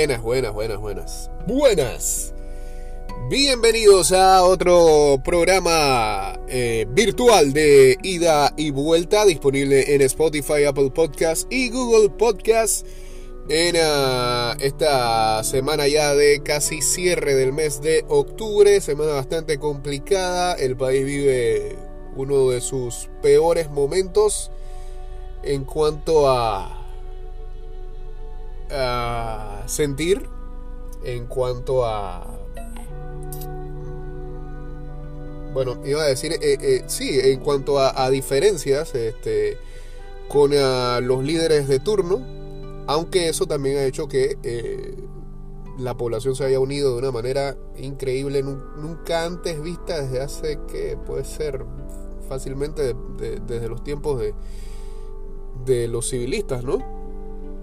Buenas, buenas, buenas, buenas. Buenas. Bienvenidos a otro programa eh, virtual de ida y vuelta disponible en Spotify, Apple Podcasts y Google Podcasts en ah, esta semana ya de casi cierre del mes de octubre, semana bastante complicada, el país vive uno de sus peores momentos en cuanto a sentir en cuanto a... Bueno, iba a decir, eh, eh, sí, en cuanto a, diferencias este, con los líderes de turno, aunque eso también ha hecho que eh, la población se haya unido de una manera increíble, nunca antes vista desde hace que puede ser fácilmente desde los tiempos de, de los civilistas, ¿no?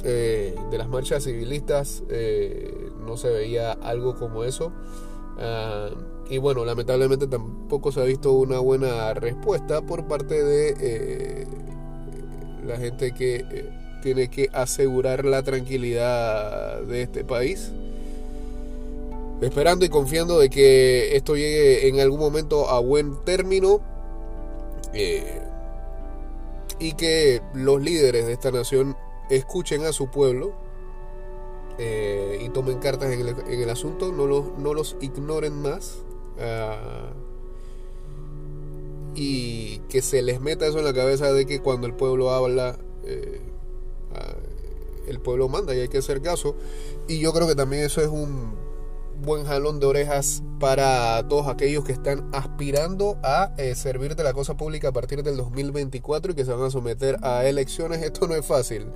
Eh, de las marchas civilistas eh, no se veía algo como eso. Ah, y bueno, lamentablemente tampoco se ha visto una buena respuesta por parte de eh, la gente que tiene que asegurar la tranquilidad de este país. Esperando y confiando de que esto llegue en algún momento a buen término y que los líderes de esta nación escuchen a su pueblo eh, y tomen cartas en el, asunto, no los, no los ignoren más. Ah, y que se les meta eso en la cabeza de que cuando el pueblo habla, eh, ah, el pueblo manda y hay que hacer caso. Y yo creo que también eso es un buen jalón de orejas para todos aquellos que están aspirando a eh, servir de la cosa pública a partir del 2024 y que se van a someter a elecciones. Esto no es fácil.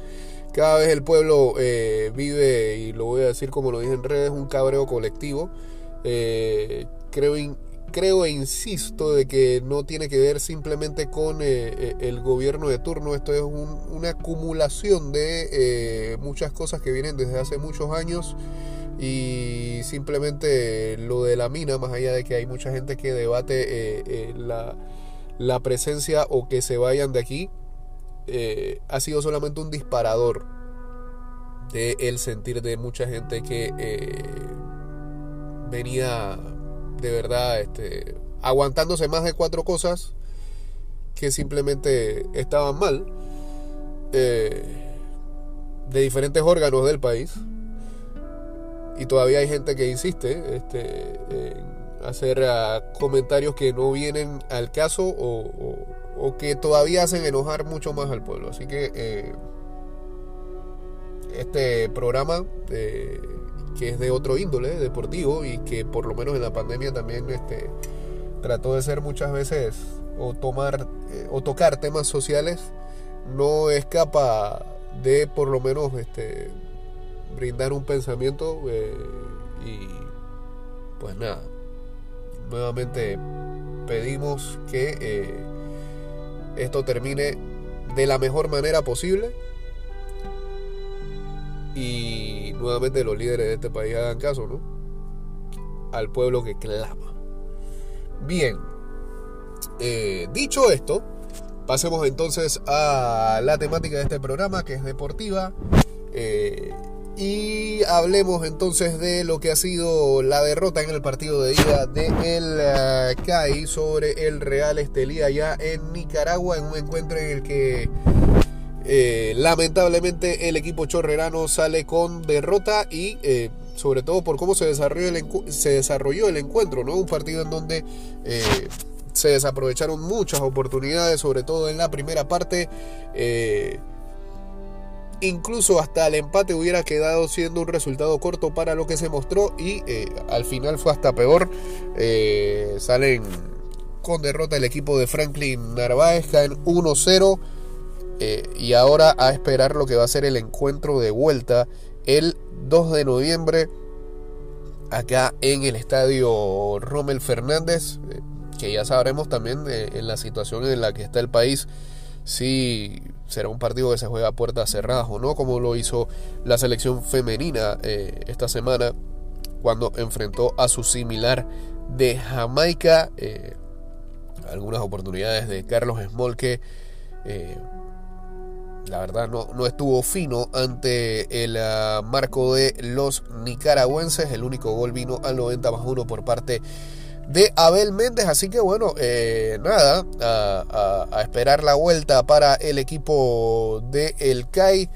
Cada vez el pueblo eh, vive, y lo voy a decir como lo dije en redes, un cabreo colectivo. Eh, creo, creo e insisto de que no tiene que ver simplemente con el gobierno de turno. Esto es una acumulación de muchas cosas que vienen desde hace muchos años y simplemente lo de la mina, más allá de que hay mucha gente que debate eh, eh, la, presencia o que se vayan de aquí, eh, ha sido solamente un disparador de el sentir de mucha gente que venía de verdad este, aguantándose más de cuatro cosas que simplemente estaban mal de diferentes órganos del país y todavía hay gente que insiste este, en hacer ah, comentarios que no vienen al caso o, que todavía hacen enojar mucho más al pueblo. Así que eh, este programa, eh, que es de otro índole, deportivo, y que por lo menos en la pandemia también este, trató de ser muchas veces o tomar eh, o tocar temas sociales, no escapa de por lo menos este, brindar un pensamiento eh, y pues nada, nuevamente pedimos que eh, esto termine de la mejor manera posible y nuevamente los líderes de este país hagan caso, ¿no? Al pueblo que clama. Bien, eh, dicho esto, pasemos entonces a la temática de este programa que es deportiva. Y hablemos entonces de lo que ha sido la derrota en el partido de ida de el eh, CAI sobre el Real Estelí allá en Nicaragua en un encuentro en el que eh, lamentablemente el equipo chorrerano sale con derrota y eh, sobre todo por cómo se desarrolló el, se desarrolló el encuentro, ¿no? Un partido en donde se desaprovecharon muchas oportunidades, sobre todo en la primera parte. Incluso hasta el empate hubiera quedado siendo un resultado corto para lo que se mostró y eh, al final fue hasta peor. Eh, salen con derrota el equipo de Franklin Narváez, caen 1-0 eh, y ahora a esperar lo que va a ser el encuentro de vuelta el 2 de noviembre acá en el estadio Rommel Fernández, que ya sabremos también en la situación en la que está el país si será un partido que se juega a puertas cerradas o no, como lo hizo la selección femenina eh, esta semana cuando enfrentó a su similar de Jamaica. Eh, algunas oportunidades de Carlos Smolke. Eh, la verdad no, no estuvo fino ante el ah, marco de los nicaragüenses. El único gol vino al 90 más 1 por parte de Abel Méndez. Así que bueno, eh, nada, a, esperar la vuelta para el equipo de El CAI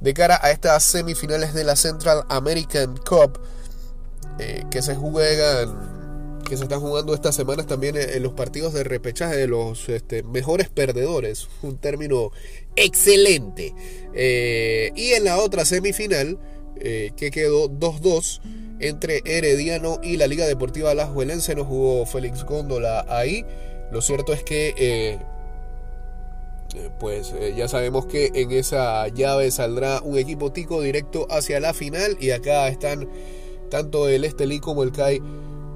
de cara a estas semifinales de la Central American Cup eh, que se juegan que se están jugando estas semanas también en los partidos de repechaje de los este, mejores perdedores, un término excelente. Eh, y en la otra semifinal, que quedó 2-2 entre Herediano y la Liga Deportiva Alajuelense, no jugó Félix Góndola ahí. Lo cierto es que, eh, pues ya sabemos que en esa llave saldrá un equipo tico directo hacia la final y acá están tanto el Estelí como el CAI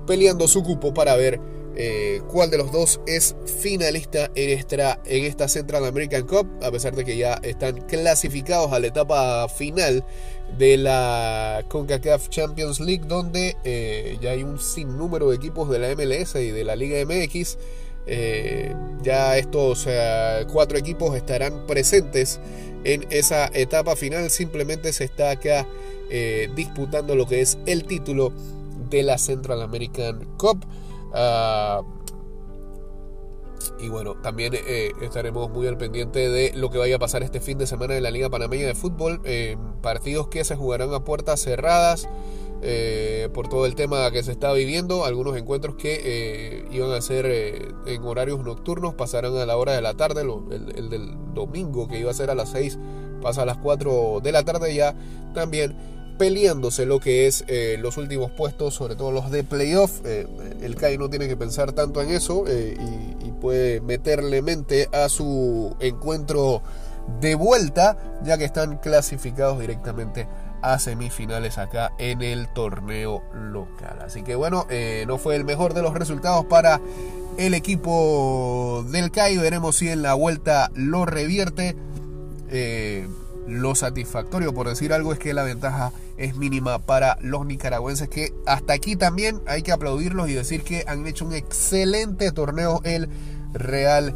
peleando su cupo para ver eh, cuál de los dos es finalista en esta, en esta Central American Cup, a pesar de que ya están clasificados a la etapa final de la CONCACAF Champions League, donde eh, ya hay un sinnúmero de equipos de la MLS y de la Liga MX. Eh, ya estos cuatro equipos estarán presentes en esa etapa final. Simplemente se está acá disputando lo que es el título de la Central American Cup. Ah, y bueno, también eh, estaremos muy al pendiente de lo que vaya a pasar este fin de semana en la Liga Panameña de Fútbol. partidos que se jugarán a puertas cerradas eh, por todo el tema que se está viviendo. Algunos encuentros que eh, iban a ser en horarios nocturnos pasarán a la hora de la tarde. el, el, del domingo que iba a ser a las 6 pasa a las 4 de la tarde ya. También peleándose lo que es eh, los últimos puestos, sobre todo los de playoff. Eh, el CAI no tiene que pensar tanto en eso eh, y, puede meterle mente a su encuentro de vuelta, ya que están clasificados directamente a semifinales acá en el torneo local. Así que bueno, no fue el mejor de los resultados para el equipo del CAI. Veremos si en la vuelta lo revierte. Lo satisfactorio, por decir algo, es que la ventaja es mínima para los nicaragüenses, que hasta aquí también hay que aplaudirlos y decir que han hecho un excelente torneo el Real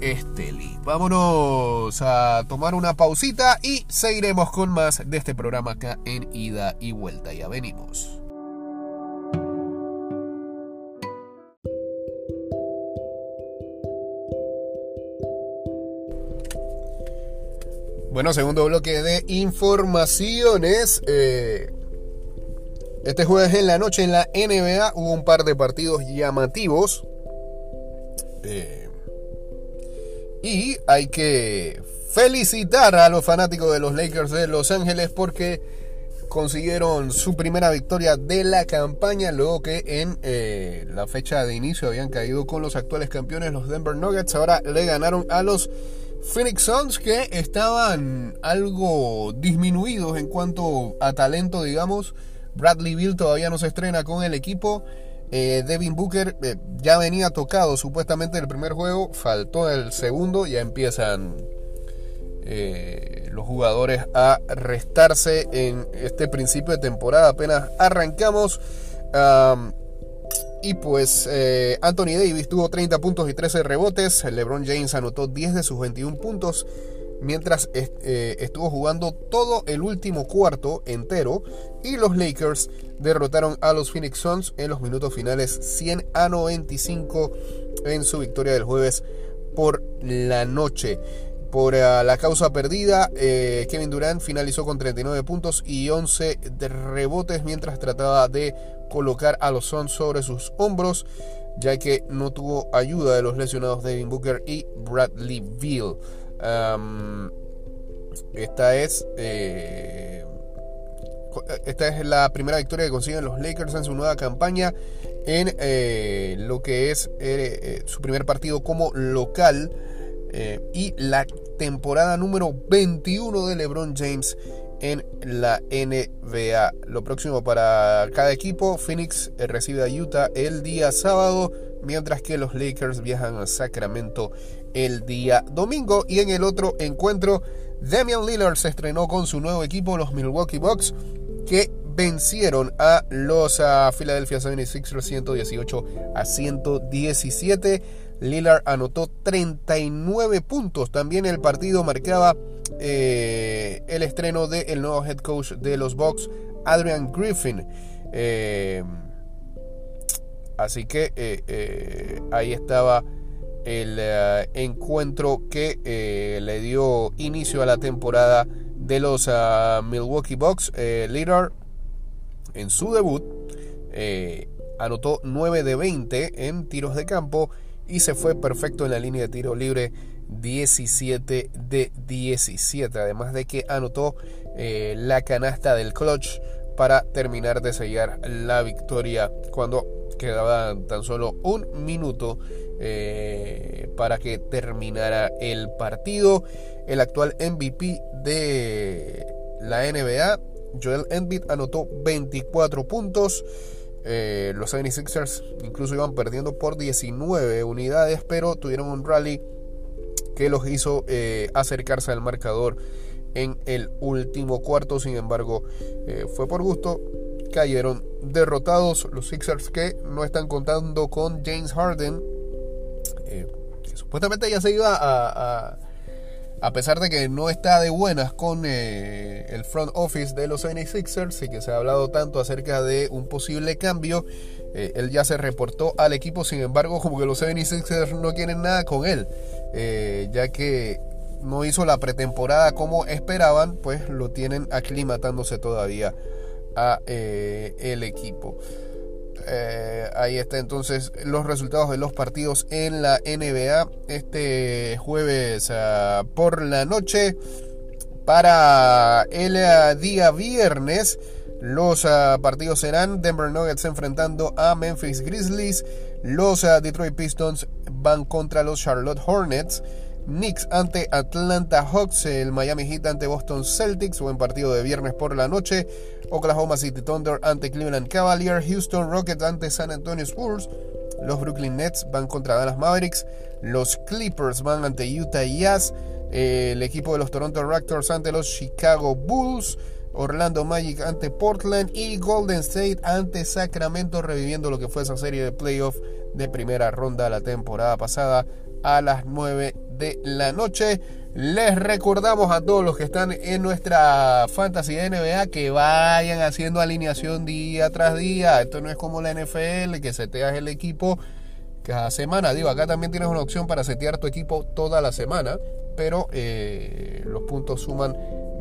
Esteli. Vámonos a tomar una pausita y seguiremos con más de este programa acá en ida y vuelta. Ya venimos. Bueno, segundo bloque de informaciones. Eh, este jueves en la noche en la NBA hubo un par de partidos llamativos. Eh, y hay que felicitar a los fanáticos de los Lakers de Los Ángeles porque consiguieron su primera victoria de la campaña luego que en eh, la fecha de inicio habían caído con los actuales campeones los Denver Nuggets. Ahora le ganaron a los Phoenix Suns que estaban algo disminuidos en cuanto a talento, digamos. Bradley Bill todavía no se estrena con el equipo. Eh, Devin Booker eh, ya venía tocado supuestamente el primer juego, faltó el segundo, ya empiezan eh, los jugadores a restarse en este principio de temporada. Apenas arrancamos. Y pues eh, Anthony Davis tuvo 30 puntos y 13 rebotes. LeBron James anotó 10 de sus 21 puntos. Mientras eh, estuvo jugando todo el último cuarto entero. Y los Lakers derrotaron a los Phoenix Suns en los minutos finales 100 a 95 en su victoria del jueves por la noche. Por eh, la causa perdida, Kevin Durant finalizó con 39 puntos y 11 de rebotes mientras trataba de colocar a los Suns sobre sus hombros, ya que no tuvo ayuda de los lesionados Devin Booker y Bradley Beal. esta es eh, esta es la primera victoria que consiguen los Lakers en su nueva campaña en eh, lo que es eh, su primer partido como local y la temporada número 21 de LeBron James en la NBA. Lo próximo para cada equipo, Phoenix recibe a Utah el día sábado, mientras que los Lakers viajan a Sacramento el día domingo. Y en el otro encuentro, Damian Lillard se estrenó con su nuevo equipo, los Milwaukee Bucks, que vencieron a los Philadelphia 76ers 118 a 117. Lillard anotó 39 puntos. También el partido marcaba eh, el estreno del nuevo head coach de los Bucks, Adrian Griffin. Eh, así que ahí estaba el encuentro que le dio inicio a la temporada de los ah, Milwaukee Bucks. Lillard en su debut anotó 9 de 20 en tiros de campo y se fue perfecto en la línea de tiro libre 17 de 17. Además de que anotó eh, la canasta del clutch para terminar de sellar la victoria cuando quedaba tan solo un minuto eh, para que terminara el partido. El actual MVP de la NBA, Joel Embiid, anotó 24 puntos. Eh, los 76ers incluso iban perdiendo por 19 unidades, pero tuvieron un rally que los hizo eh, acercarse al marcador en el último cuarto. Sin embargo, eh, fue por gusto. Cayeron derrotados los Sixers que no están contando con James Harden. que supuestamente ya se iba a a pesar de que no está de buenas con eh, el front office de los 76ers y que se ha hablado tanto acerca de un posible cambio, eh, él ya se reportó al equipo, sin embargo como que los 76ers no quieren nada con él, eh, ya que no hizo la pretemporada como esperaban, pues lo tienen aclimatándose todavía a el equipo. Eh, ahí está entonces los resultados de los partidos en la NBA este jueves ah, por la noche. Para el ah, día viernes, los ah, partidos serán Denver Nuggets enfrentando a Memphis Grizzlies. Los Detroit Pistons van contra los Charlotte Hornets. Knicks ante Atlanta Hawks, el Miami Heat ante Boston Celtics, buen partido de viernes por la noche. Oklahoma City Thunder ante Cleveland Cavaliers, Houston Rockets ante San Antonio Spurs. Los Brooklyn Nets van contra Dallas Mavericks, los Clippers van ante Utah Jazz, el equipo de los Toronto Raptors ante los Chicago Bulls. Orlando Magic ante Portland y Golden State ante Sacramento, reviviendo lo que fue esa serie de playoff de primera ronda la temporada pasada a las 9 de la noche. Les recordamos a todos los que están en nuestra fantasy de NBA que vayan haciendo alineación día tras día. Esto no es como la NFL que seteas el equipo cada semana. Digo, acá también tienes una opción para setear tu equipo toda la semana, pero eh, los puntos suman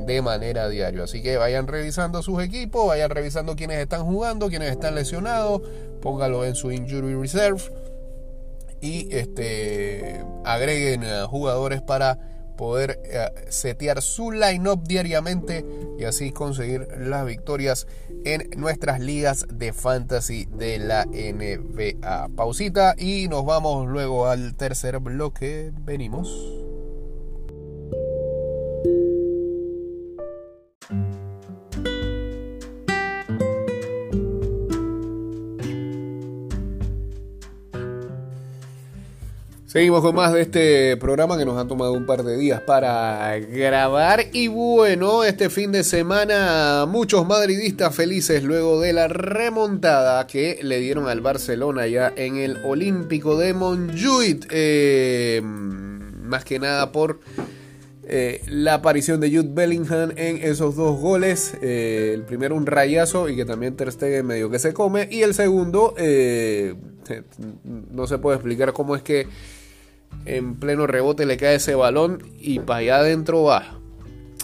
de manera diaria. Así que vayan revisando sus equipos, vayan revisando quiénes están jugando, quiénes están lesionados, póngalo en su injury reserve y este, agreguen eh, jugadores para poder eh, setear su line-up diariamente y así conseguir las victorias en nuestras ligas de fantasy de la NBA. Pausita y nos vamos luego al tercer bloque. Venimos. Seguimos con más de este programa que nos ha tomado un par de días para grabar. Y bueno, este fin de semana muchos madridistas felices luego de la remontada que le dieron al Barcelona ya en el Olímpico de Montjuic. Eh, más que nada por eh, la aparición de Jude Bellingham en esos dos goles. Eh, el primero un rayazo y que también Ter Stegen medio que se come. Y el segundo, no se puede explicar cómo es que en pleno rebote le cae ese balón y para allá adentro va.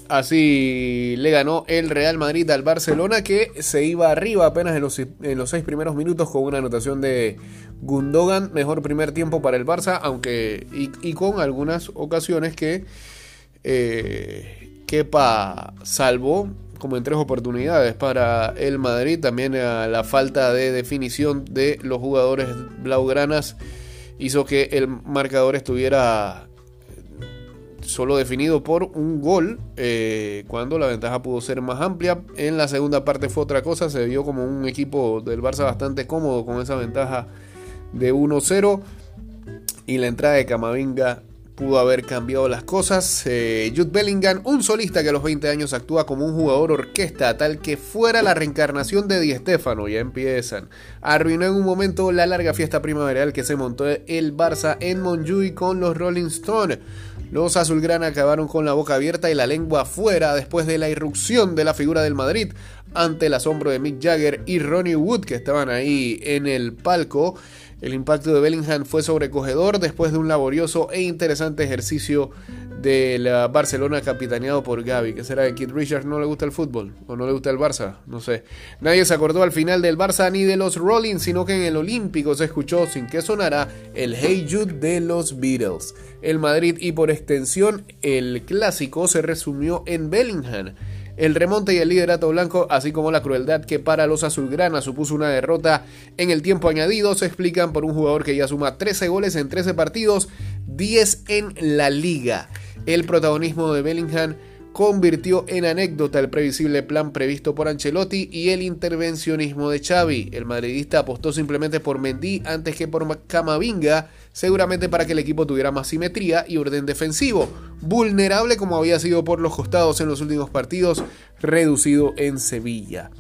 Así le ganó el Real Madrid al Barcelona que se iba arriba apenas en los, en los seis primeros minutos con una anotación de Gundogan. Mejor primer tiempo para el Barça, aunque y, con algunas ocasiones que eh, Kepa salvó como en tres oportunidades para el Madrid. También la falta de definición de los jugadores blaugranas hizo que el marcador estuviera solo definido por un gol eh, cuando la ventaja pudo ser más amplia. En la segunda parte fue otra cosa, se vio como un equipo del Barça bastante cómodo con esa ventaja de 1-0 y la entrada de Camavinga pudo haber cambiado las cosas. Eh, Jude Bellingham, un solista que a los 20 años actúa como un jugador orquesta, tal que fuera la reencarnación de Di Stéfano, ya empiezan. Arruinó en un momento la larga fiesta primaveral que se montó el Barça en Montjuic con los Rolling Stones. Los azulgrana acabaron con la boca abierta y la lengua afuera después de la irrupción de la figura del Madrid ante el asombro de Mick Jagger y Ronnie Wood que estaban ahí en el palco. El impacto de Bellingham fue sobrecogedor después de un laborioso e interesante ejercicio de la Barcelona capitaneado por Gaby. ¿Qué será que Kid Richards no le gusta el fútbol? ¿O no le gusta el Barça? No sé. Nadie se acordó al final del Barça ni de los Rollins, sino que en el Olímpico se escuchó sin que sonara el Hey Jude de los Beatles. El Madrid y por extensión el clásico se resumió en Bellingham. El remonte y el liderato blanco, así como la crueldad que para los azulgranas supuso una derrota en el tiempo añadido, se explican por un jugador que ya suma 13 goles en 13 partidos, 10 en la liga. El protagonismo de Bellingham convirtió en anécdota el previsible plan previsto por Ancelotti y el intervencionismo de Xavi. El madridista apostó simplemente por Mendy antes que por Camavinga, seguramente para que el equipo tuviera más simetría y orden defensivo, vulnerable como había sido por los costados en los últimos partidos, reducido en Sevilla.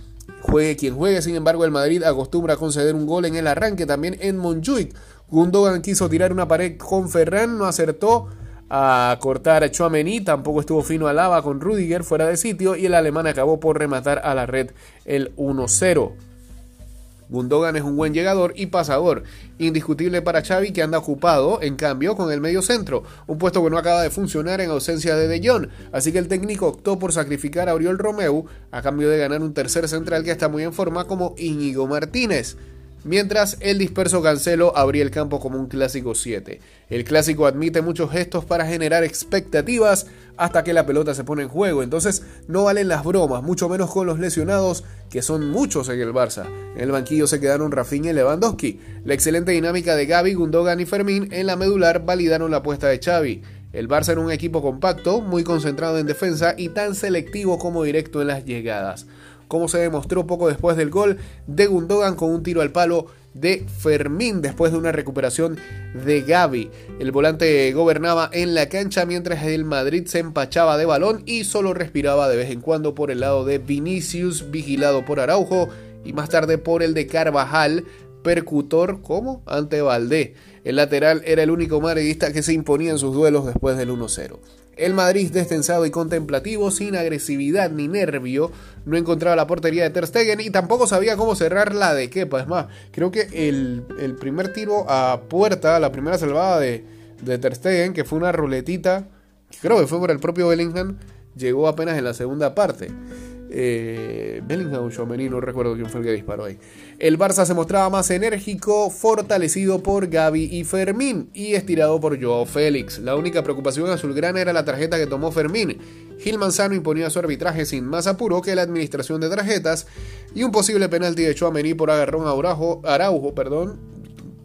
Juegue quien juegue, sin embargo, el Madrid acostumbra a conceder un gol en el arranque, también en Montjuic. Gundogan quiso tirar una pared con Ferran, no acertó a cortar a Chouameni, tampoco estuvo fino a lava con Rudiger fuera de sitio y el alemán acabó por rematar a la red el 1-0. Gundogan es un buen llegador y pasador, indiscutible para Xavi que anda ocupado, en cambio, con el medio centro, un puesto que no acaba de funcionar en ausencia de De Jong, así que el técnico optó por sacrificar a Oriol Romeu a cambio de ganar un tercer central que está muy en forma como Íñigo Martínez mientras el disperso Cancelo abría el campo como un clásico 7. El clásico admite muchos gestos para generar expectativas hasta que la pelota se pone en juego, entonces no valen las bromas, mucho menos con los lesionados, que son muchos en el Barça. En el banquillo se quedaron Rafinha y Lewandowski. La excelente dinámica de Gaby, Gundogan y Fermín en la medular validaron la apuesta de Xavi. El Barça era un equipo compacto, muy concentrado en defensa y tan selectivo como directo en las llegadas como se demostró poco después del gol de Gundogan con un tiro al palo de Fermín después de una recuperación de Gaby. El volante gobernaba en la cancha mientras el Madrid se empachaba de balón y solo respiraba de vez en cuando por el lado de Vinicius, vigilado por Araujo, y más tarde por el de Carvajal, percutor como ante Valdé. El lateral era el único madridista que se imponía en sus duelos después del 1-0. El Madrid, destensado y contemplativo, sin agresividad ni nervio, no encontraba la portería de Ter Stegen y tampoco sabía cómo cerrar la de Kepa. Es más, creo que el, primer tiro a puerta, la primera salvada de, de Ter Stegen, que fue una ruletita, creo que fue por el propio Bellingham, llegó apenas en la segunda parte. Eh, Bellingham o no recuerdo quién fue el que disparó ahí. El Barça se mostraba más enérgico, fortalecido por Gaby y Fermín y estirado por Joao Félix. La única preocupación azulgrana era la tarjeta que tomó Fermín. Gil Manzano imponía su arbitraje sin más apuro que la administración de tarjetas y un posible penalti de Chouameni por agarrón a Araujo, Araujo perdón,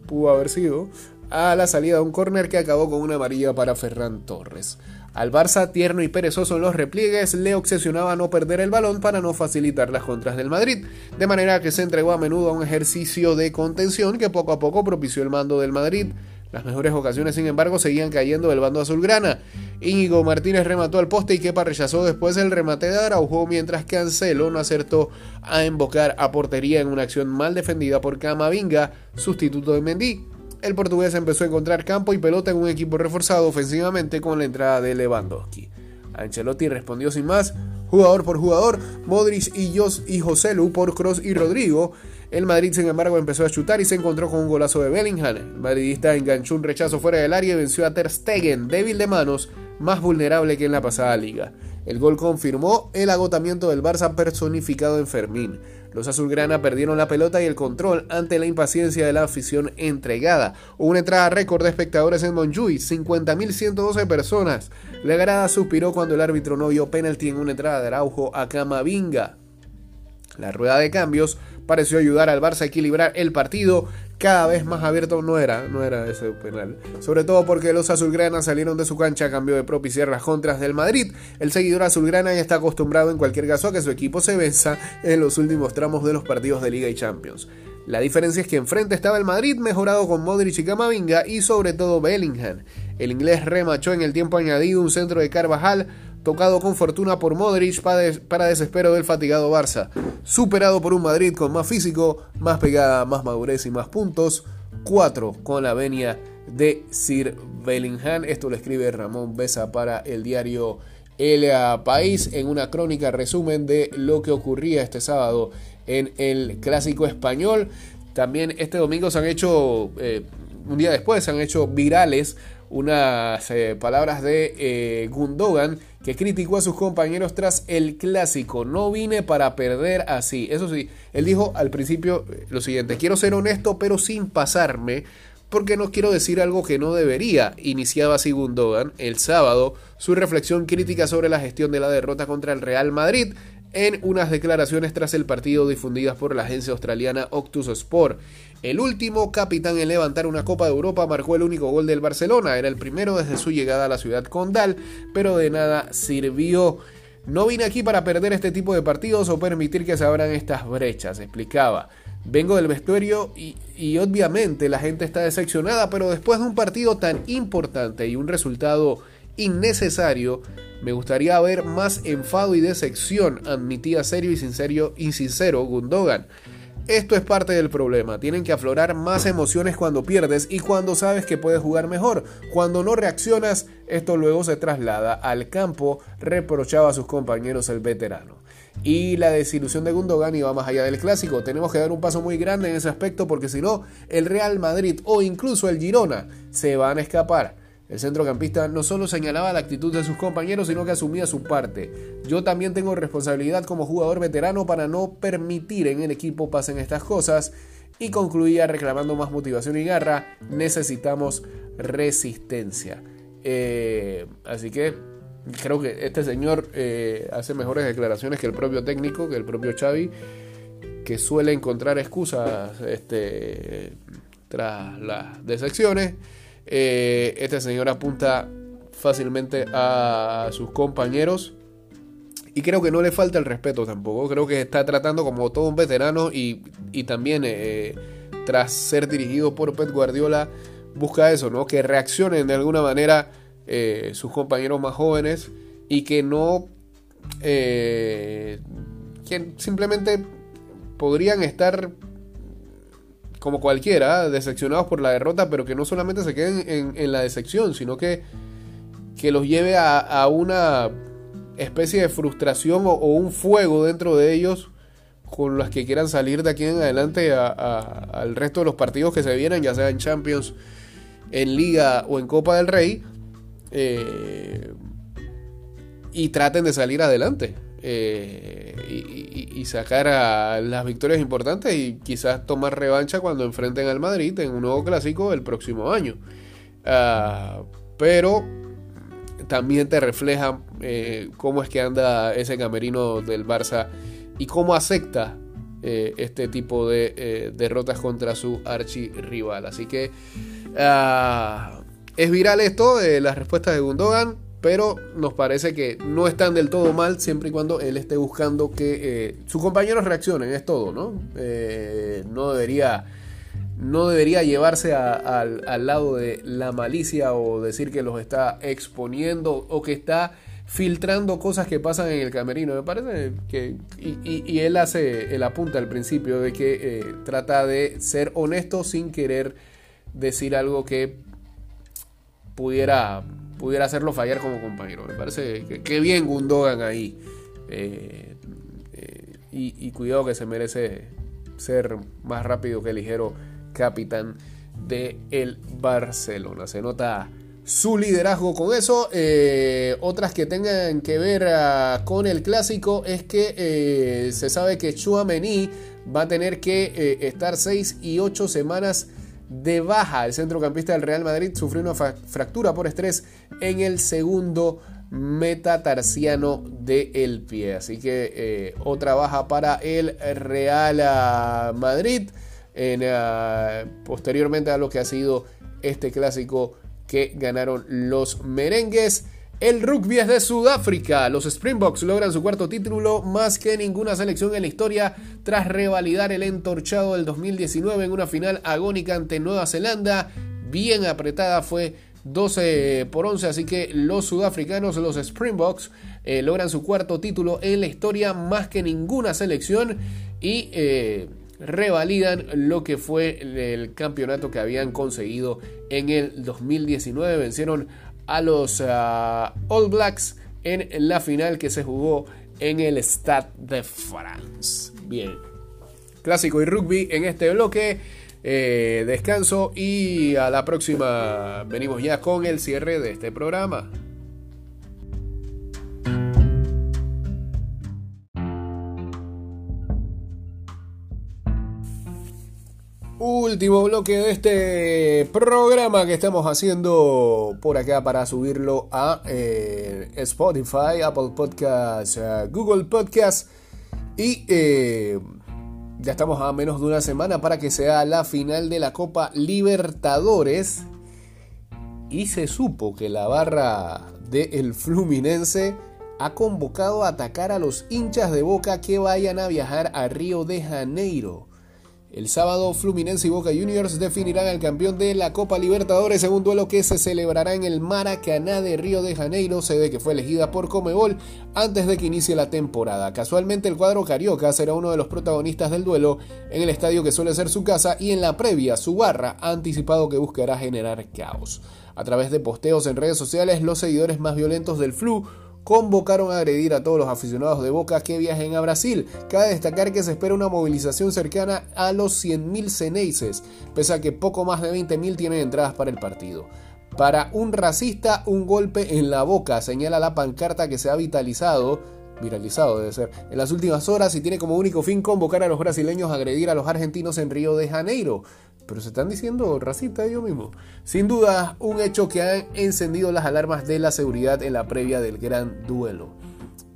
pudo haber sido, a la salida de un córner que acabó con una amarilla para Ferran Torres. Al Barça, tierno y perezoso en los repliegues, le obsesionaba no perder el balón para no facilitar las contras del Madrid, de manera que se entregó a menudo a un ejercicio de contención que poco a poco propició el mando del Madrid. Las mejores ocasiones, sin embargo, seguían cayendo del bando azulgrana. Íñigo Martínez remató al poste y Kepa rechazó después el remate de Araujo, mientras que Cancelo no acertó a embocar a portería en una acción mal defendida por Camavinga, sustituto de Mendy el portugués empezó a encontrar campo y pelota en un equipo reforzado ofensivamente con la entrada de Lewandowski. Ancelotti respondió sin más, jugador por jugador, Modric y, Jos y José Lu por Cross y Rodrigo. El Madrid, sin embargo, empezó a chutar y se encontró con un golazo de Bellingham. El madridista enganchó un rechazo fuera del área y venció a Ter Stegen, débil de manos, más vulnerable que en la pasada liga. El gol confirmó el agotamiento del Barça personificado en Fermín. Los azulgrana perdieron la pelota y el control ante la impaciencia de la afición entregada. Una entrada récord de espectadores en Montjuic, 50.112 personas. La grada suspiró cuando el árbitro no vio penalti en una entrada de Araujo a Camavinga. La rueda de cambios pareció ayudar al Barça a equilibrar el partido. Cada vez más abierto no era, no era ese penal. Sobre todo porque los azulgranas salieron de su cancha a cambio de propiciar las contras del Madrid. El seguidor azulgrana ya está acostumbrado en cualquier caso a que su equipo se venza en los últimos tramos de los partidos de Liga y Champions. La diferencia es que enfrente estaba el Madrid mejorado con Modric y Camavinga y sobre todo Bellingham. El inglés remachó en el tiempo añadido un centro de Carvajal tocado con fortuna por Modric para, desespero del fatigado Barça. Superado por un Madrid con más físico, más pegada, más madurez y más puntos. 4 con la venia de Sir Bellingham. Esto lo escribe Ramón Besa para el diario El País en una crónica resumen de lo que ocurría este sábado en el clásico español. También este domingo se han hecho, eh, un día después, se han hecho virales unas eh, palabras de eh, Gundogan que criticó a sus compañeros tras el clásico. No vine para perder así. Eso sí, él dijo al principio lo siguiente, quiero ser honesto pero sin pasarme porque no quiero decir algo que no debería. Iniciaba así Gundogan el sábado su reflexión crítica sobre la gestión de la derrota contra el Real Madrid en unas declaraciones tras el partido difundidas por la agencia australiana Octus Sport. El último capitán en levantar una Copa de Europa marcó el único gol del Barcelona, era el primero desde su llegada a la ciudad condal, pero de nada sirvió. No vine aquí para perder este tipo de partidos o permitir que se abran estas brechas, explicaba. Vengo del vestuario y, y, obviamente la gente está decepcionada, pero después de un partido tan importante y un resultado innecesario, me gustaría ver más enfado y decepción, admitía serio y sincero, y sincero Gundogan. Esto es parte del problema, tienen que aflorar más emociones cuando pierdes y cuando sabes que puedes jugar mejor. Cuando no reaccionas, esto luego se traslada al campo, reprochaba a sus compañeros el veterano. Y la desilusión de Gundogan iba más allá del clásico. Tenemos que dar un paso muy grande en ese aspecto porque si no, el Real Madrid o incluso el Girona se van a escapar. El centrocampista no solo señalaba la actitud de sus compañeros, sino que asumía su parte. Yo también tengo responsabilidad como jugador veterano para no permitir en el equipo pasen estas cosas. Y concluía reclamando más motivación y garra. Necesitamos resistencia. Eh, así que creo que este señor eh, hace mejores declaraciones que el propio técnico, que el propio Xavi, que suele encontrar excusas este, tras las decepciones. Eh, este señor apunta fácilmente a sus compañeros. Y creo que no le falta el respeto tampoco. Creo que está tratando como todo un veterano y, también eh, tras ser dirigido por Pep Guardiola busca eso, ¿no? Que reaccionen de alguna manera eh, sus compañeros más jóvenes y que no... que simplemente podrían estar como cualquiera, decepcionados por la derrota, pero que no solamente se queden en, la decepción, sino que, que los lleve a, una especie de frustración o, un fuego dentro de ellos con las que quieran salir de aquí en adelante al resto de los partidos que se vienen, ya sea en Champions, en Liga o en Copa del Rey, eh, y traten de salir adelante. Eh, y, sacar a las victorias importantes y quizás tomar revancha cuando enfrenten al Madrid en un nuevo clásico el próximo año. Ah, pero también te refleja eh, cómo es que anda ese camerino del Barça y cómo acepta eh, este tipo de derrotas contra su archirrival. Así que ah, es viral esto, las respuestas de Gundogan pero nos parece que no están del todo mal siempre y cuando él esté buscando que eh, sus compañeros reaccionen, es todo, ¿no? Eh, no debería no debería llevarse al, lado de la malicia o decir que los está exponiendo o que está filtrando cosas que pasan en el camerino. Me parece que. Y, él hace el apunta al principio de que eh, trata de ser honesto sin querer decir algo que pudiera pudiera hacerlo fallar como compañero. Me parece que, bien Gundogan ahí. Eh, eh, y, cuidado que se merece ser más rápido que ligero capitán de el Barcelona. Se nota su liderazgo con eso. Eh, otras que tengan que ver ah, con el clásico es que se sabe que Chouameni va a tener que estar 6 y 8 semanas de baja. El centrocampista del Real Madrid sufrió una fractura por estrés en el segundo metatarsiano del pie. Así que eh, otra baja para el Real Madrid. En, ah, posteriormente a lo que ha sido este clásico que ganaron los merengues. El rugby es de Sudáfrica. Los Springboks logran su cuarto título más que ninguna selección en la historia tras revalidar el entorchado del 2019 en una final agónica ante Nueva Zelanda. Bien apretada fue 12 por 11, así que los sudafricanos, los Springboks, eh, logran su cuarto título en la historia más que ninguna selección y... Eh, revalidan lo que fue el campeonato que habían conseguido en el 2019. Vencieron a los ah, All Blacks en la final que se jugó en el Stade de France. Bien, clásico y rugby en este bloque. Eh, descanso y a la próxima venimos ya con el cierre de este programa. Último bloque de este programa que estamos haciendo por acá para subirlo a eh, Spotify, Apple Podcasts, eh, Google Podcasts y eh, ya estamos a menos de una semana para que sea la final de la Copa Libertadores. Y se supo que la barra del Fluminense ha convocado a atacar a los hinchas de Boca que vayan a viajar a Río de Janeiro el sábado, Fluminense y Boca Juniors definirán al campeón de la Copa Libertadores en un duelo que se celebrará en el Maracaná de Río de Janeiro, sede que fue elegida por Comebol antes de que inicie la temporada. Casualmente, el cuadro carioca será uno de los protagonistas del duelo en el estadio que suele ser su casa y en la previa, su barra ha anticipado que buscará generar caos. A través de posteos en redes sociales, los seguidores más violentos del Flu convocaron a agredir a todos los aficionados de Boca que viajen a Brasil. Cabe destacar que se espera una movilización cercana a los 100.000 ceneices, pese a que poco más de 20.000 tienen entradas para el partido. Para un racista, un golpe en la boca, señala la pancarta que se ha vitalizado viralizado debe ser, en las últimas horas y tiene como único fin convocar a los brasileños a agredir a los argentinos en Río de Janeiro pero se están diciendo racistas ellos mismos. Sin duda, un hecho que han encendido las alarmas de la seguridad en la previa del gran duelo.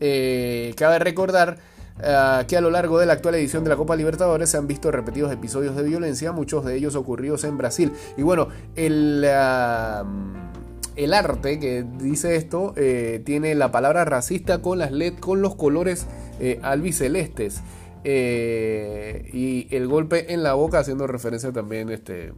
Eh, cabe recordar eh, que a lo largo de la actual edición de la Copa Libertadores se han visto repetidos episodios de violencia, muchos de ellos ocurridos en Brasil. Y bueno, el, el arte que dice esto eh, tiene la palabra racista con las LED, con los colores albicelestes. Eh, y el golpe en la boca haciendo referencia también este,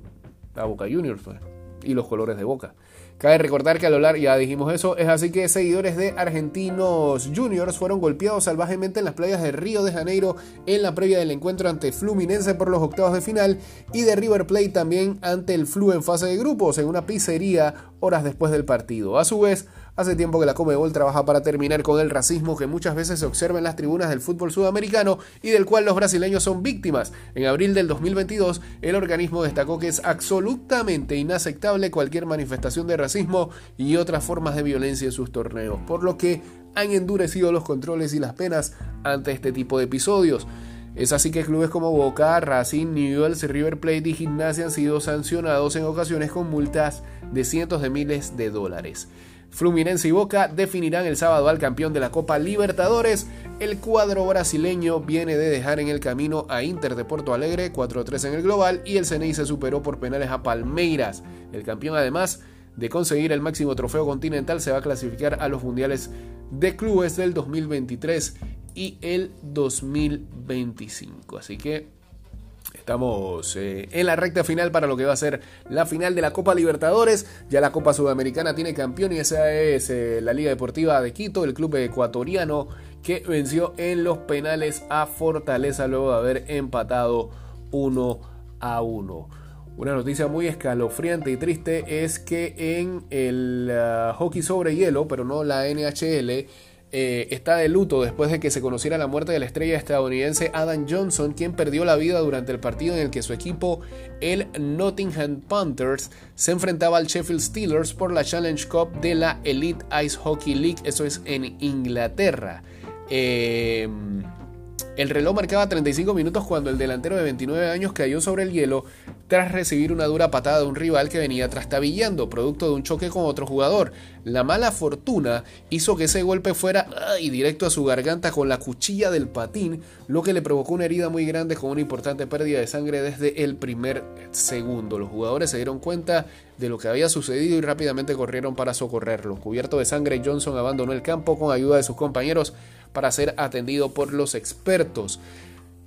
a Boca Juniors pues, y los colores de Boca. Cabe recordar que a lo largo, ya dijimos eso, es así que seguidores de Argentinos Juniors fueron golpeados salvajemente en las playas de Río de Janeiro en la previa del encuentro ante Fluminense por los octavos de final y de River Plate también ante el Flu en fase de grupos en una pizzería horas después del partido. A su vez, Hace tiempo que la Comebol trabaja para terminar con el racismo que muchas veces se observa en las tribunas del fútbol sudamericano y del cual los brasileños son víctimas. En abril del 2022, el organismo destacó que es absolutamente inaceptable cualquier manifestación de racismo y otras formas de violencia en sus torneos, por lo que han endurecido los controles y las penas ante este tipo de episodios. Es así que clubes como Boca, Racing, Newell's, River Plate y Gimnasia han sido sancionados en ocasiones con multas de cientos de miles de dólares. Fluminense y Boca definirán el sábado al campeón de la Copa Libertadores. El cuadro brasileño viene de dejar en el camino a Inter de Porto Alegre 4-3 en el global y el CNI se superó por penales a Palmeiras. El campeón además de conseguir el máximo trofeo continental se va a clasificar a los mundiales de clubes del 2023 y el 2025. Así que Estamos eh, en la recta final para lo que va a ser la final de la Copa Libertadores. Ya la Copa Sudamericana tiene campeón y esa es eh, la Liga Deportiva de Quito, el club ecuatoriano que venció en los penales a Fortaleza luego de haber empatado 1 a 1. Una noticia muy escalofriante y triste es que en el ah, hockey sobre hielo, pero no la NHL, eh, está de luto después de que se conociera la muerte de la estrella estadounidense Adam Johnson, quien perdió la vida durante el partido en el que su equipo, el Nottingham Panthers, se enfrentaba al Sheffield Steelers por la Challenge Cup de la Elite Ice Hockey League, eso es en Inglaterra. Eh, el reloj marcaba 35 minutos cuando el delantero de 29 años cayó sobre el hielo tras recibir una dura patada de un rival que venía trastabillando, producto de un choque con otro jugador. La mala fortuna hizo que ese golpe fuera y directo a su garganta con la cuchilla del patín, lo que le provocó una herida muy grande con una importante pérdida de sangre desde el primer segundo. Los jugadores se dieron cuenta de lo que había sucedido y rápidamente corrieron para socorrerlo. Cubierto de sangre, Johnson abandonó el campo con ayuda de sus compañeros para ser atendido por los expertos.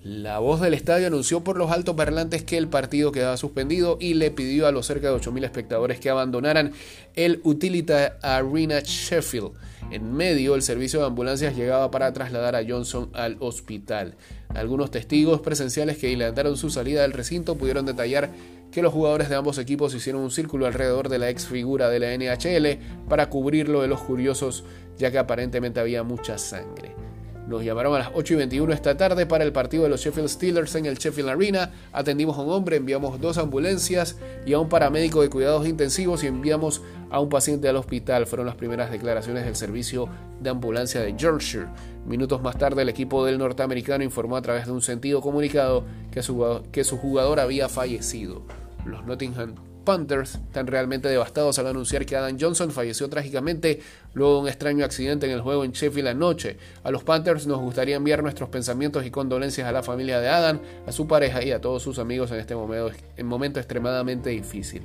La voz del estadio anunció por los altos parlantes que el partido quedaba suspendido y le pidió a los cerca de 8.000 espectadores que abandonaran el Utilita Arena Sheffield En medio, el servicio de ambulancias llegaba para trasladar a Johnson al hospital. Algunos testigos presenciales que dilataron su salida del recinto pudieron detallar que los jugadores de ambos equipos hicieron un círculo alrededor de la ex figura de la NHL para cubrirlo de los curiosos, ya que aparentemente había mucha sangre. Nos llamaron a las 8 y 21 esta tarde para el partido de los Sheffield Steelers en el Sheffield Arena. Atendimos a un hombre, enviamos dos ambulancias y a un paramédico de cuidados intensivos y enviamos a un paciente al hospital. Fueron las primeras declaraciones del servicio de ambulancia de Yorkshire. Minutos más tarde, el equipo del norteamericano informó a través de un sentido comunicado que su, que su jugador había fallecido. Los Nottingham Panthers están realmente devastados al anunciar que Adam Johnson falleció trágicamente luego de un extraño accidente en el juego en Sheffield anoche. A los Panthers nos gustaría enviar nuestros pensamientos y condolencias a la familia de Adam, a su pareja y a todos sus amigos en este momento, en momento extremadamente difícil.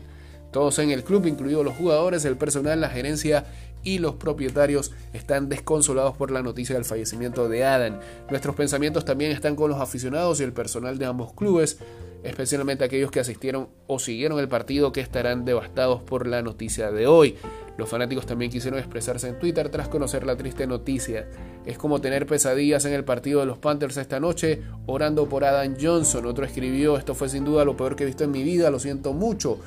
Todos en el club, incluidos los jugadores, el personal, la gerencia y los propietarios están desconsolados por la noticia del fallecimiento de Adam. Nuestros pensamientos también están con los aficionados y el personal de ambos clubes especialmente aquellos que asistieron o siguieron el partido que estarán devastados por la noticia de hoy. Los fanáticos también quisieron expresarse en Twitter tras conocer la triste noticia. Es como tener pesadillas en el partido de los Panthers esta noche orando por Adam Johnson. Otro escribió, esto fue sin duda lo peor que he visto en mi vida, lo siento mucho.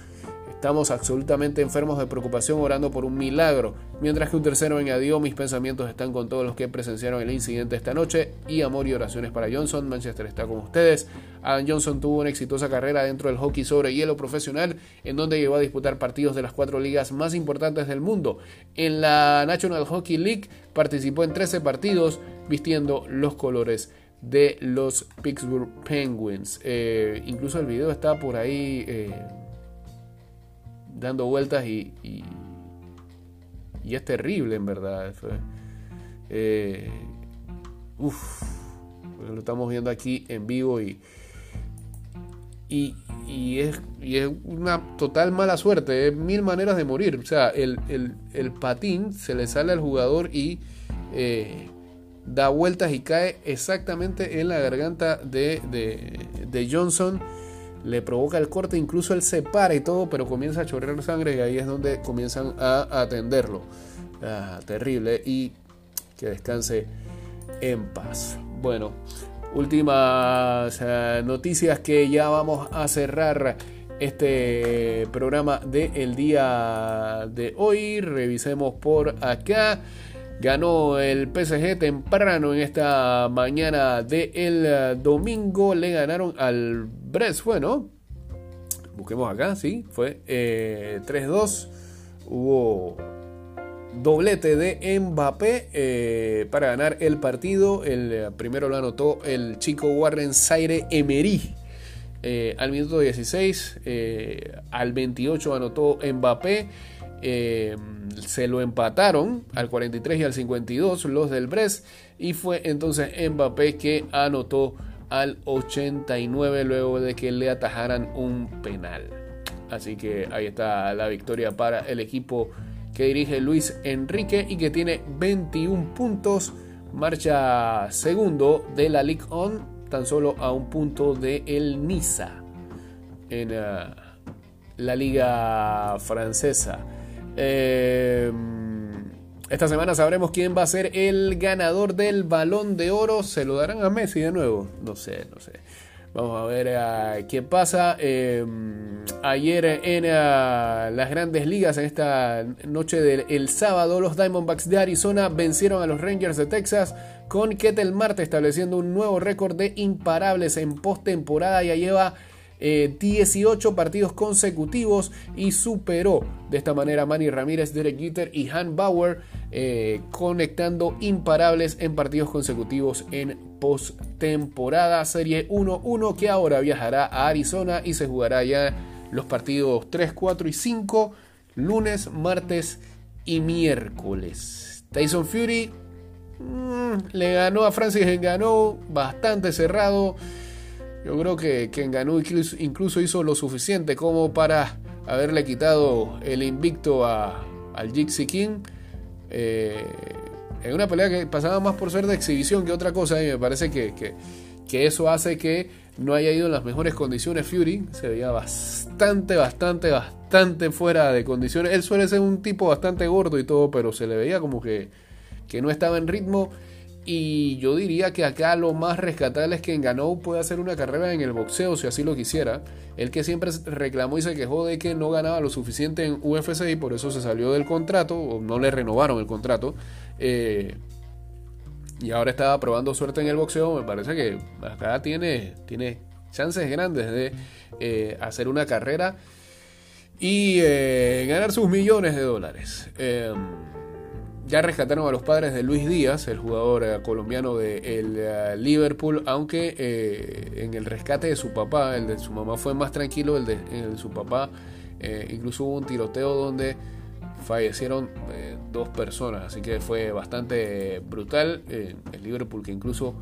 Estamos absolutamente enfermos de preocupación orando por un milagro. Mientras que un tercero añadió, mis pensamientos están con todos los que presenciaron el incidente esta noche y amor y oraciones para Johnson. Manchester está con ustedes. Adam Johnson tuvo una exitosa carrera dentro del hockey sobre hielo profesional, en donde llegó a disputar partidos de las cuatro ligas más importantes del mundo. En la National Hockey League participó en 13 partidos vistiendo los colores de los Pittsburgh Penguins. Eh, incluso el video está por ahí. Eh, dando vueltas y, y, es terrible en verdad. Eh, lo estamos viendo aquí en vivo y, y, y, es, es, una total mala suerte, es mil maneras de morir. O sea, el, patín se le sale al jugador y eh, da vueltas y cae exactamente en la garganta de, de Johnson le provoca el corte, incluso él se para y todo, pero comienza a chorrear sangre y ahí es donde comienzan a atenderlo. Ah, terrible y que descanse en paz. Bueno, últimas eh, noticias que ya vamos a cerrar este programa del día de hoy. Revisemos por acá. Ganó el PSG temprano en esta mañana del el domingo. Le ganaron al Brest, bueno. Busquemos acá, sí. Fue 3-2. Eh, Hubo doblete de Mbappé eh, para ganar el partido. El primero lo anotó el chico Warren Zaire Emery. Eh, al minuto 16, al 28 anotó Mbappé. Eh, se lo empataron al 43 y al 52 los del Brest y fue entonces Mbappé que anotó al 89 luego de que le atajaran un penal. Así que ahí está la victoria para el equipo que dirige Luis Enrique y que tiene 21 puntos. Marcha segundo de la Ligue 1, tan solo a un punto de el Niza en uh, la liga francesa. Eh, esta semana sabremos quién va a ser el ganador del balón de oro. ¿Se lo darán a Messi de nuevo? No sé, no sé. Vamos a ver a qué pasa. Eh, ayer en las grandes ligas, en esta noche del sábado, los Diamondbacks de Arizona vencieron a los Rangers de Texas con Ketel Marte estableciendo un nuevo récord de imparables en postemporada. Ya lleva 18 eh, partidos consecutivos y superó de esta manera Manny Ramírez, Derek Jeter y Han Bauer, eh, conectando imparables en partidos consecutivos en postemporada Serie 1-1 que ahora viajará a Arizona y se jugará ya los partidos 3, 4 y 5 lunes, martes y miércoles. Tyson Fury mm, le ganó a Francis ganó bastante cerrado. Yo creo que quien ganó incluso hizo lo suficiente como para haberle quitado el invicto a, al Jixi King. Eh, en una pelea que pasaba más por ser de exhibición que otra cosa, y me parece que, que, eso hace que no haya ido en las mejores condiciones Fury. Se veía bastante, bastante, bastante fuera de condiciones. Él suele ser un tipo bastante gordo y todo, pero se le veía como que que no estaba en ritmo. Y yo diría que acá lo más rescatable es que en Ganó puede hacer una carrera en el boxeo si así lo quisiera. El que siempre reclamó y se quejó de que no ganaba lo suficiente en UFC y por eso se salió del contrato, o no le renovaron el contrato. Eh, y ahora estaba probando suerte en el boxeo. Me parece que acá tiene, tiene chances grandes de eh, hacer una carrera y eh, ganar sus millones de dólares. Ya rescataron a los padres de Luis Díaz, el jugador eh, colombiano de eh, Liverpool, aunque en el rescate de su papá, el de su mamá fue más tranquilo, el de, su papá incluso hubo un tiroteo donde fallecieron dos personas, así que fue bastante brutal. el Liverpool que incluso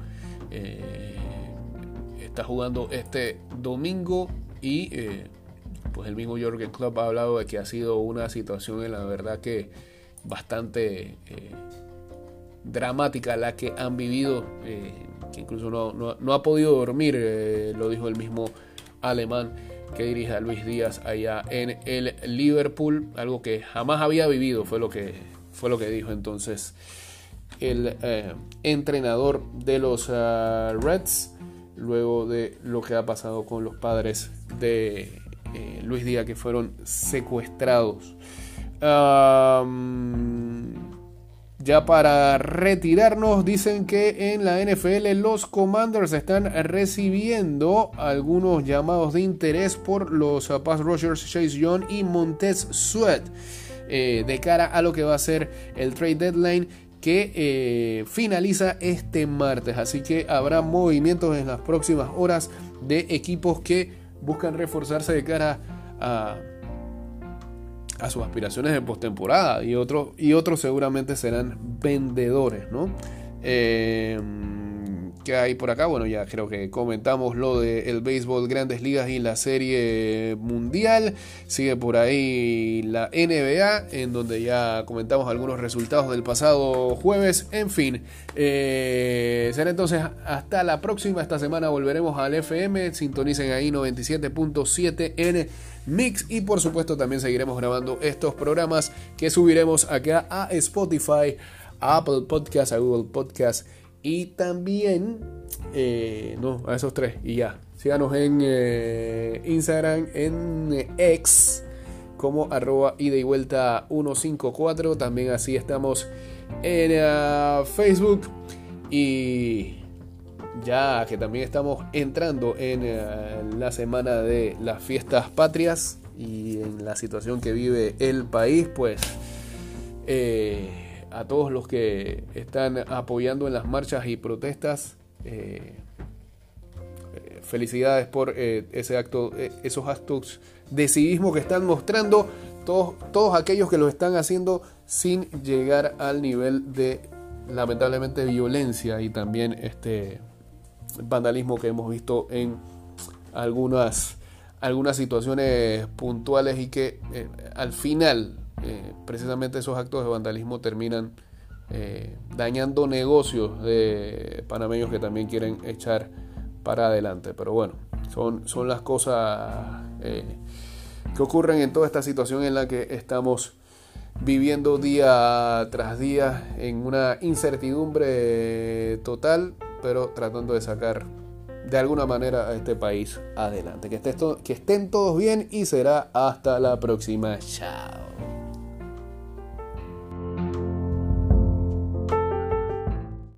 está jugando este domingo y pues el mismo Jorgen Klopp ha hablado de que ha sido una situación en la verdad que bastante eh, dramática la que han vivido, eh, que incluso no, ha podido dormir, eh, lo dijo el mismo alemán que dirige a Luis Díaz allá en el Liverpool, algo que jamás había vivido, fue lo que, fue lo que dijo entonces el entrenador de los Reds, luego de lo que ha pasado con los padres de Luis Díaz que fueron secuestrados. Ya para retirarnos, dicen que en la NFL los Commanders están recibiendo algunos llamados de interés por los Pass Rogers, Chase Young y Montez Sweat eh, de cara a lo que va a ser el trade deadline que eh, finaliza este martes. Así que habrá movimientos en las próximas horas de equipos que buscan reforzarse de cara a, a sus aspiraciones de postemporada y otros y otros seguramente serán vendedores, ¿no? Eh, ¿Qué hay por acá? Bueno, ya creo que comentamos lo del el béisbol, grandes ligas y la serie mundial. Sigue por ahí la NBA, en donde ya comentamos algunos resultados del pasado jueves. En fin, eh, será entonces hasta la próxima. Esta semana volveremos al FM. Sintonicen ahí 97.7 en Mix y por supuesto también seguiremos grabando estos programas que subiremos acá a Spotify, a Apple Podcast, a Google Podcast y también, eh, no, a esos tres y ya. Síganos en eh, Instagram, en X, como arroba ida y vuelta 154. También así estamos en eh, Facebook. Y ya que también estamos entrando en la semana de las fiestas patrias y en la situación que vive el país, pues a todos los que están apoyando en las marchas y protestas. Eh, eh, felicidades por eh, ese acto, esos actos de civismo que están mostrando todos, todos aquellos que lo están haciendo sin llegar al nivel de lamentablemente violencia y también este vandalismo que hemos visto en algunas algunas situaciones puntuales y que al final eh, precisamente esos actos de vandalismo terminan eh, dañando negocios de panameños que también quieren echar para adelante. Pero bueno, son, son las cosas eh, que ocurren en toda esta situación en la que estamos viviendo día tras día en una incertidumbre total, pero tratando de sacar de alguna manera a este país adelante. Que, que estén todos bien y será hasta la próxima. Chao.